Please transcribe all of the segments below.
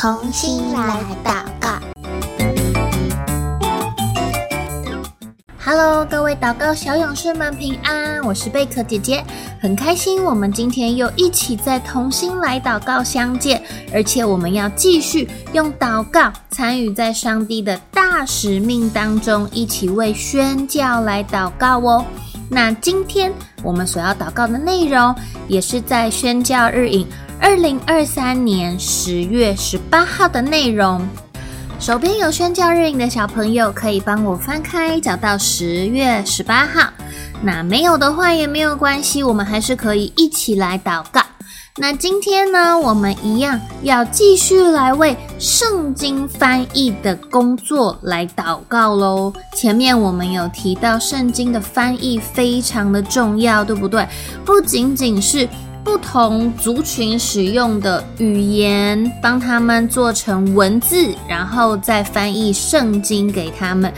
同心来祷告。Hello，各位祷告小勇士们平安，我是贝壳姐姐，很开心我们今天又一起在同心来祷告相见，而且我们要继续用祷告参与在上帝的大使命当中，一起为宣教来祷告哦。那今天我们所要祷告的内容，也是在宣教日影二零二三年十月十八号的内容。手边有宣教日影的小朋友，可以帮我翻开，找到十月十八号。那没有的话也没有关系，我们还是可以一起来祷告。那今天呢，我们一样要继续来为圣经翻译的工作来祷告喽。前面我们有提到，圣经的翻译非常的重要，对不对？不仅仅是不同族群使用的语言，帮他们做成文字，然后再翻译圣经给他们，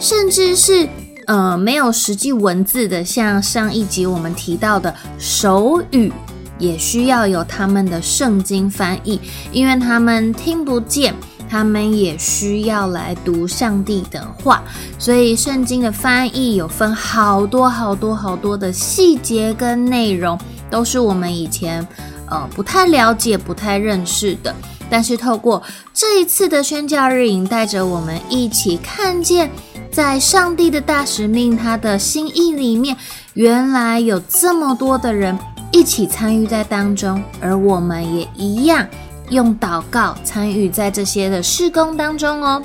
甚至是呃没有实际文字的，像上一集我们提到的手语。也需要有他们的圣经翻译，因为他们听不见，他们也需要来读上帝的话，所以圣经的翻译有分好多好多好多的细节跟内容，都是我们以前呃不太了解、不太认识的。但是透过这一次的宣教日营，带着我们一起看见，在上帝的大使命、他的心意里面，原来有这么多的人。一起参与在当中，而我们也一样用祷告参与在这些的事工当中哦。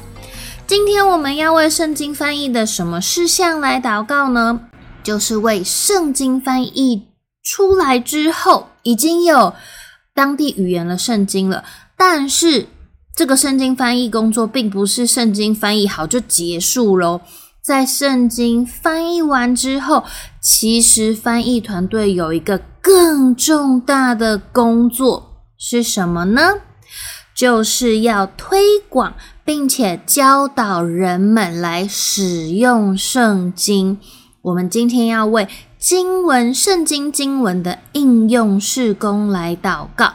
今天我们要为圣经翻译的什么事项来祷告呢？就是为圣经翻译出来之后，已经有当地语言的圣经了，但是这个圣经翻译工作并不是圣经翻译好就结束喽。在圣经翻译完之后，其实翻译团队有一个更重大的工作是什么呢？就是要推广并且教导人们来使用圣经。我们今天要为经文、圣经经文的应用事工来祷告，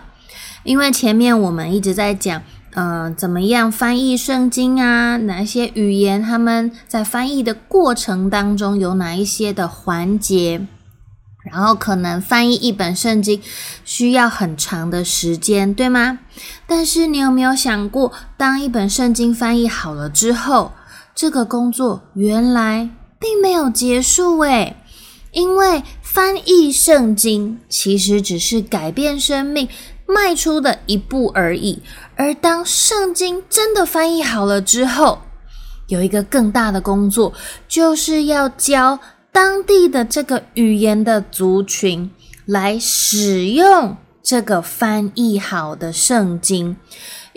因为前面我们一直在讲。嗯、呃，怎么样翻译圣经啊？哪些语言？他们在翻译的过程当中有哪一些的环节？然后可能翻译一本圣经需要很长的时间，对吗？但是你有没有想过，当一本圣经翻译好了之后，这个工作原来并没有结束诶，因为翻译圣经其实只是改变生命迈出的一步而已。而当圣经真的翻译好了之后，有一个更大的工作，就是要教当地的这个语言的族群来使用这个翻译好的圣经。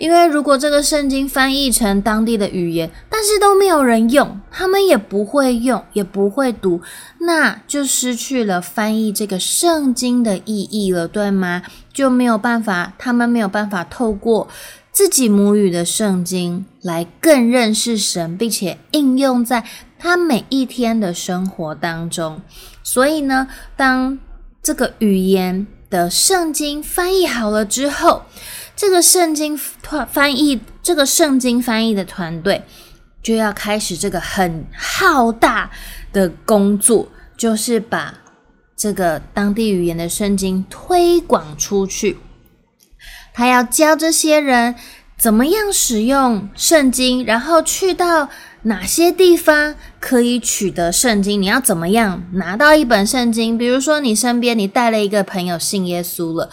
因为如果这个圣经翻译成当地的语言，但是都没有人用，他们也不会用，也不会读，那就失去了翻译这个圣经的意义了，对吗？就没有办法，他们没有办法透过自己母语的圣经来更认识神，并且应用在他每一天的生活当中。所以呢，当这个语言的圣经翻译好了之后，这个圣经团翻译，这个圣经翻译的团队就要开始这个很浩大的工作，就是把这个当地语言的圣经推广出去。他要教这些人怎么样使用圣经，然后去到哪些地方可以取得圣经。你要怎么样拿到一本圣经？比如说，你身边你带了一个朋友信耶稣了。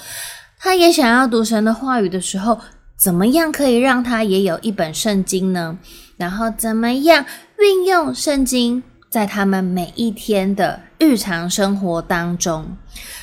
他也想要读神的话语的时候，怎么样可以让他也有一本圣经呢？然后怎么样运用圣经在他们每一天的日常生活当中？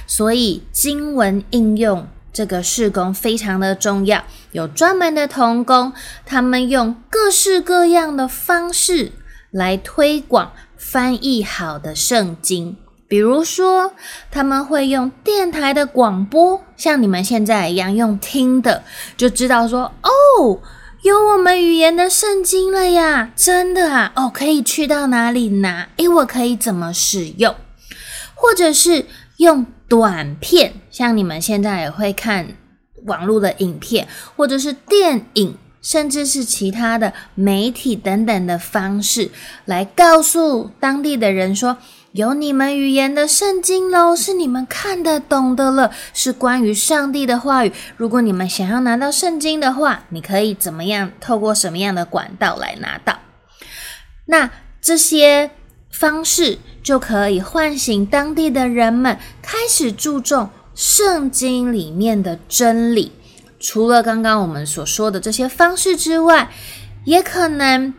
所以经文应用这个事工非常的重要，有专门的童工，他们用各式各样的方式来推广翻译好的圣经。比如说，他们会用电台的广播，像你们现在一样用听的，就知道说哦，有我们语言的圣经了呀！真的啊，哦，可以去到哪里拿？诶，我可以怎么使用？或者是用短片，像你们现在也会看网络的影片，或者是电影，甚至是其他的媒体等等的方式，来告诉当地的人说，有你们语言的圣经喽，是你们看得懂的了，是关于上帝的话语。如果你们想要拿到圣经的话，你可以怎么样？透过什么样的管道来拿到？那这些方式就可以唤醒当地的人们，开始注重圣经里面的真理。除了刚刚我们所说的这些方式之外，也可能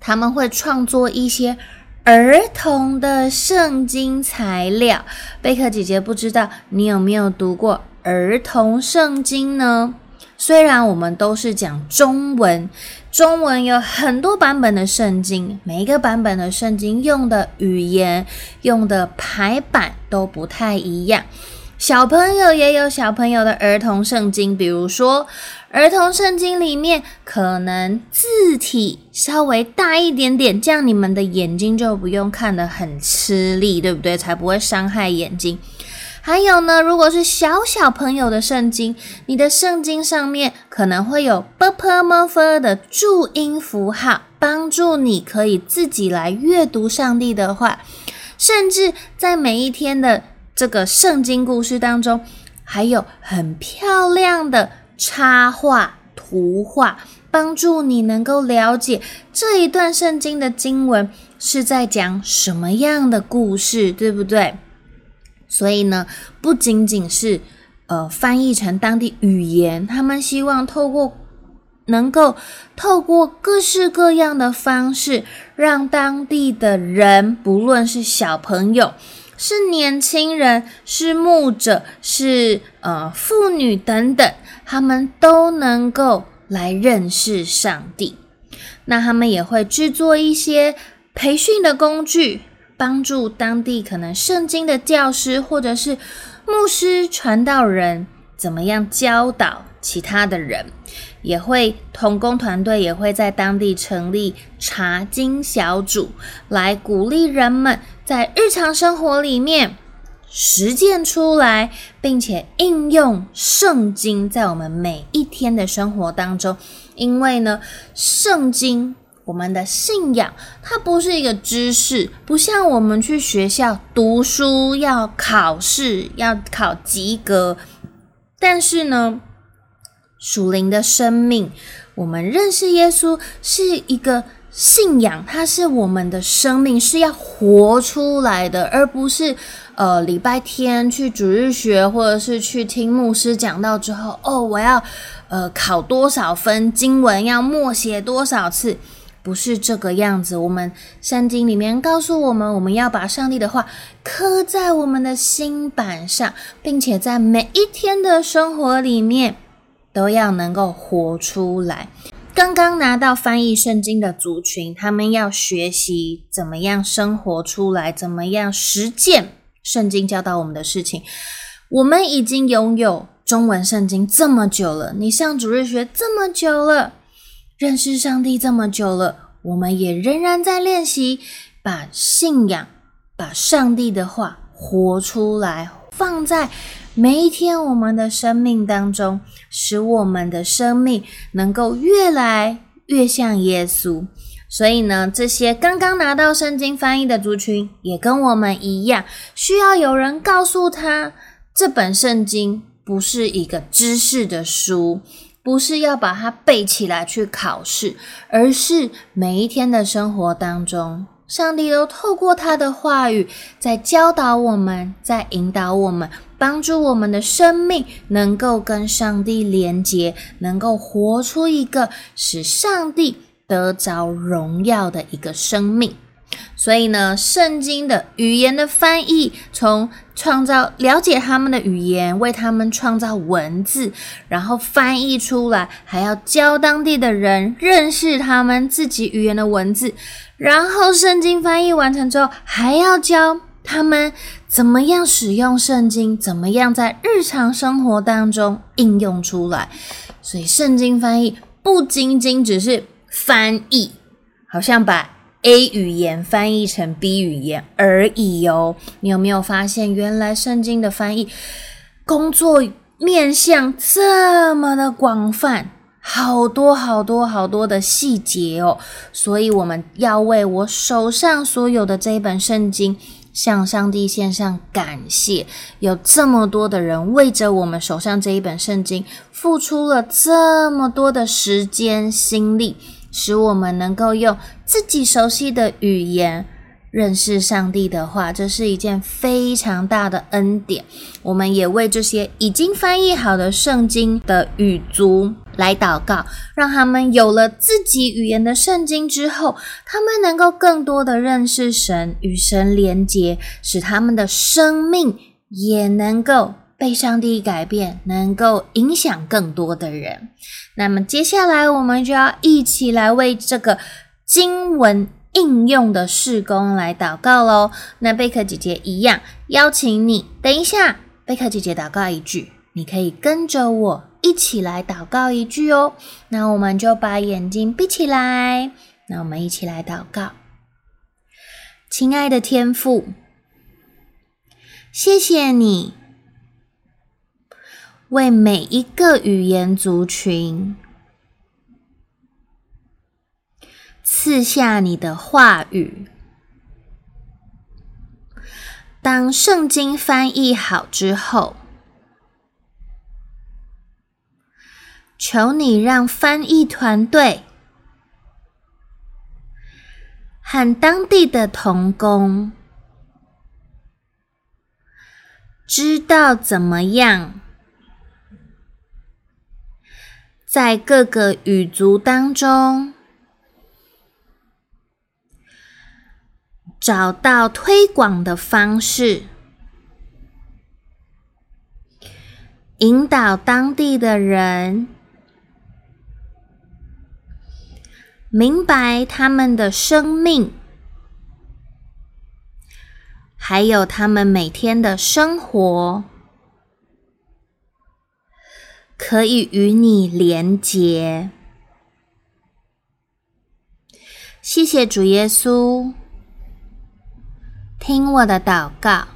他们会创作一些儿童的圣经材料。贝克姐姐不知道你有没有读过儿童圣经呢？虽然我们都是讲中文，中文有很多版本的圣经，每一个版本的圣经用的语言、用的排版都不太一样。小朋友也有小朋友的儿童圣经，比如说儿童圣经里面可能字体稍微大一点点，这样你们的眼睛就不用看得很吃力，对不对？才不会伤害眼睛。还有呢，如果是小小朋友的圣经，你的圣经上面可能会有 b p m f 的注音符号，帮助你可以自己来阅读上帝的话，甚至在每一天的。这个圣经故事当中，还有很漂亮的插画、图画，帮助你能够了解这一段圣经的经文是在讲什么样的故事，对不对？所以呢，不仅仅是呃翻译成当地语言，他们希望透过能够透过各式各样的方式，让当地的人，不论是小朋友。是年轻人，是牧者，是呃妇女等等，他们都能够来认识上帝。那他们也会制作一些培训的工具，帮助当地可能圣经的教师或者是牧师、传道人，怎么样教导其他的人。也会同工团队也会在当地成立查经小组，来鼓励人们在日常生活里面实践出来，并且应用圣经在我们每一天的生活当中。因为呢，圣经我们的信仰它不是一个知识，不像我们去学校读书要考试要考及格，但是呢。属灵的生命，我们认识耶稣是一个信仰，它是我们的生命，是要活出来的，而不是呃礼拜天去主日学，或者是去听牧师讲到之后，哦，我要呃考多少分，经文要默写多少次，不是这个样子。我们圣经里面告诉我们，我们要把上帝的话刻在我们的心版上，并且在每一天的生活里面。都要能够活出来。刚刚拿到翻译圣经的族群，他们要学习怎么样生活出来，怎么样实践圣经教导我们的事情。我们已经拥有中文圣经这么久了，你上主日学这么久了，认识上帝这么久了，我们也仍然在练习把信仰、把上帝的话活出来，放在。每一天，我们的生命当中，使我们的生命能够越来越像耶稣。所以呢，这些刚刚拿到圣经翻译的族群，也跟我们一样，需要有人告诉他，这本圣经不是一个知识的书，不是要把它背起来去考试，而是每一天的生活当中。上帝都透过他的话语，在教导我们，在引导我们，帮助我们的生命能够跟上帝连结，能够活出一个使上帝得着荣耀的一个生命。所以呢，圣经的语言的翻译，从创造了解他们的语言，为他们创造文字，然后翻译出来，还要教当地的人认识他们自己语言的文字。然后圣经翻译完成之后，还要教他们怎么样使用圣经，怎么样在日常生活当中应用出来。所以圣经翻译不仅仅只是翻译，好像把 A 语言翻译成 B 语言而已哦。你有没有发现，原来圣经的翻译工作面向这么的广泛，好多好多好多的细节哦，所以我们要为我手上所有的这一本圣经，向上帝献上感谢。有这么多的人为着我们手上这一本圣经，付出了这么多的时间心力，使我们能够用自己熟悉的语言。认识上帝的话，这是一件非常大的恩典。我们也为这些已经翻译好的圣经的语族来祷告，让他们有了自己语言的圣经之后，他们能够更多的认识神，与神连结，使他们的生命也能够被上帝改变，能够影响更多的人。那么接下来，我们就要一起来为这个经文。应用的事工来祷告喽。那贝克姐姐一样邀请你，等一下，贝克姐姐祷告一句，你可以跟着我一起来祷告一句哦。那我们就把眼睛闭起来，那我们一起来祷告。亲爱的天父，谢谢你为每一个语言族群。赐下你的话语。当圣经翻译好之后，求你让翻译团队和当地的同工知道怎么样在各个语族当中。找到推广的方式，引导当地的人明白他们的生命，还有他们每天的生活，可以与你连结。谢谢主耶稣。听我的祷告，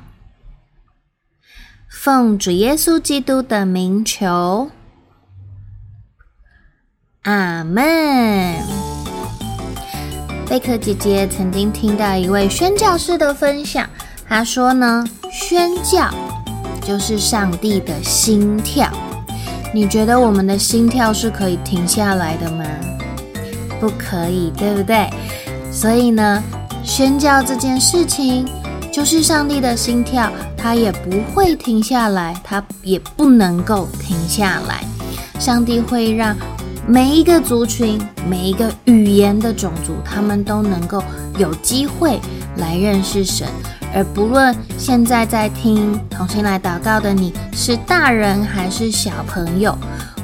奉主耶稣基督的名求，阿门。贝克姐姐曾经听到一位宣教士的分享，他说呢，宣教就是上帝的心跳。你觉得我们的心跳是可以停下来的吗？不可以，对不对？所以呢，宣教这件事情。就是上帝的心跳，他也不会停下来，他也不能够停下来。上帝会让每一个族群、每一个语言的种族，他们都能够有机会来认识神。而不论现在在听同心来祷告的你是大人还是小朋友，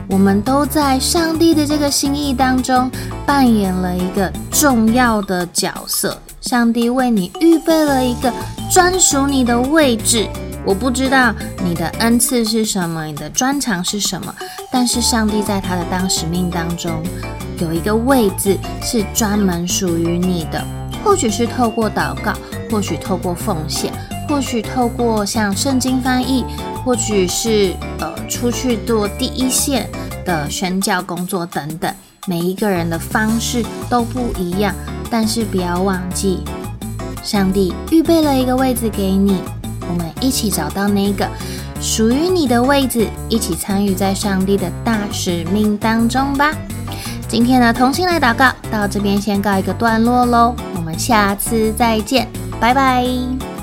我们都在上帝的这个心意当中扮演了一个重要的角色。上帝为你预备了一个专属你的位置。我不知道你的恩赐是什么，你的专长是什么，但是上帝在他的当使命当中有一个位置是专门属于你的。或许是透过祷告，或许透过奉献，或许透过像圣经翻译，或许是呃出去做第一线的宣教工作等等。每一个人的方式都不一样。但是不要忘记，上帝预备了一个位置给你，我们一起找到那个属于你的位置，一起参与在上帝的大使命当中吧。今天的同心来祷告到这边先告一个段落喽，我们下次再见，拜拜。